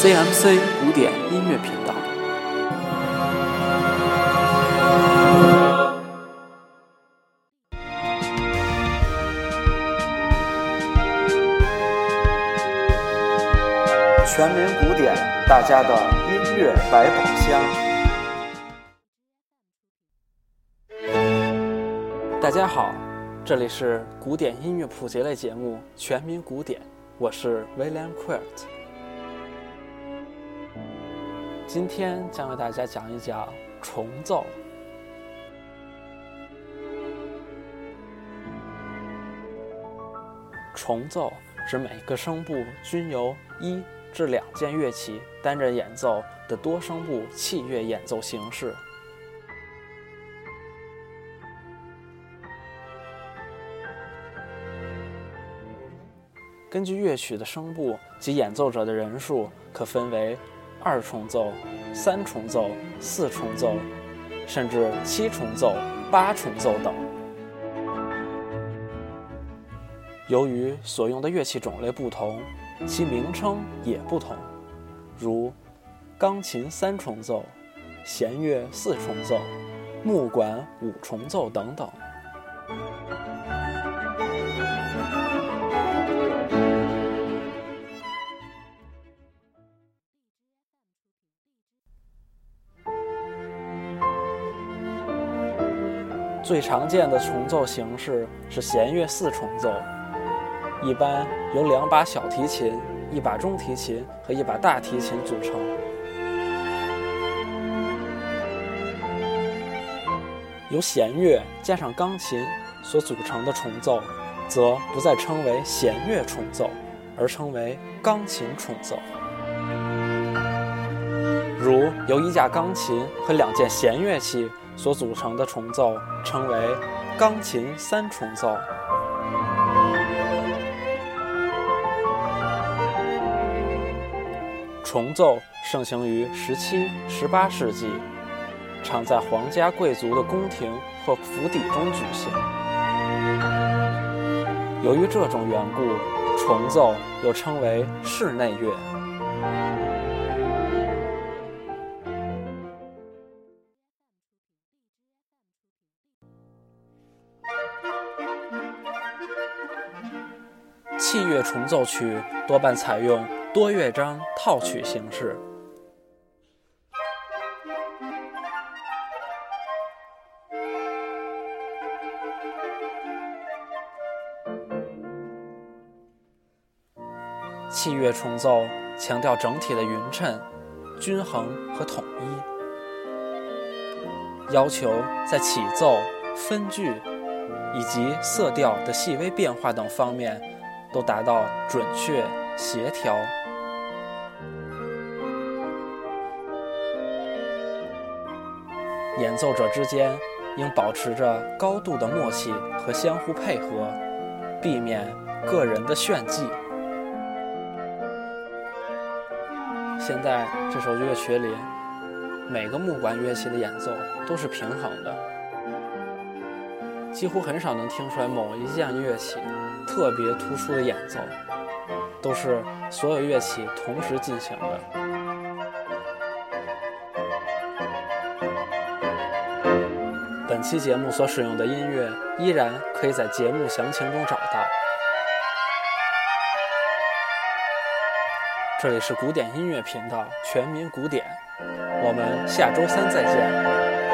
CMC 古典音乐频道。全民古典，大家的音乐百宝箱。大家好，这里是古典音乐普及类节目《全民古典》，我是 William Quilt。今天将为大家讲一讲重奏。重奏指每个声部均由一至两件乐器担任演奏的多声部器乐演奏形式。根据乐曲的声部及演奏者的人数，可分为二重奏、三重奏、四重奏，甚至七重奏、八重奏等。由于所用的乐器种类不同，其名称也不同，如钢琴三重奏、弦乐四重奏、木管五重奏等等。最常见的重奏形式是弦乐四重奏，一般由两把小提琴、一把中提琴和一把大提琴组成。由弦乐加上钢琴所组成的重奏，则不再称为弦乐重奏，而称为钢琴重奏。如由一架钢琴和两件弦乐器。所组成的重奏称为钢琴三重奏。重奏盛行于十七、十八世纪，常在皇家贵族的宫廷或府邸中举行。由于这种缘故，重奏又称为室内乐。器乐重奏曲多半采用多乐章套曲形式。器乐重奏强调整体的匀称、均衡和统一，要求在起奏、分句以及色调的细微变化等方面。都达到准确协调，演奏者之间应保持着高度的默契和相互配合，避免个人的炫技。现在这首乐曲里，每个木管乐器的演奏都是平衡的。几乎很少能听出来某一件乐器特别突出的演奏，都是所有乐器同时进行的。本期节目所使用的音乐依然可以在节目详情中找到。这里是古典音乐频道《全民古典》，我们下周三再见。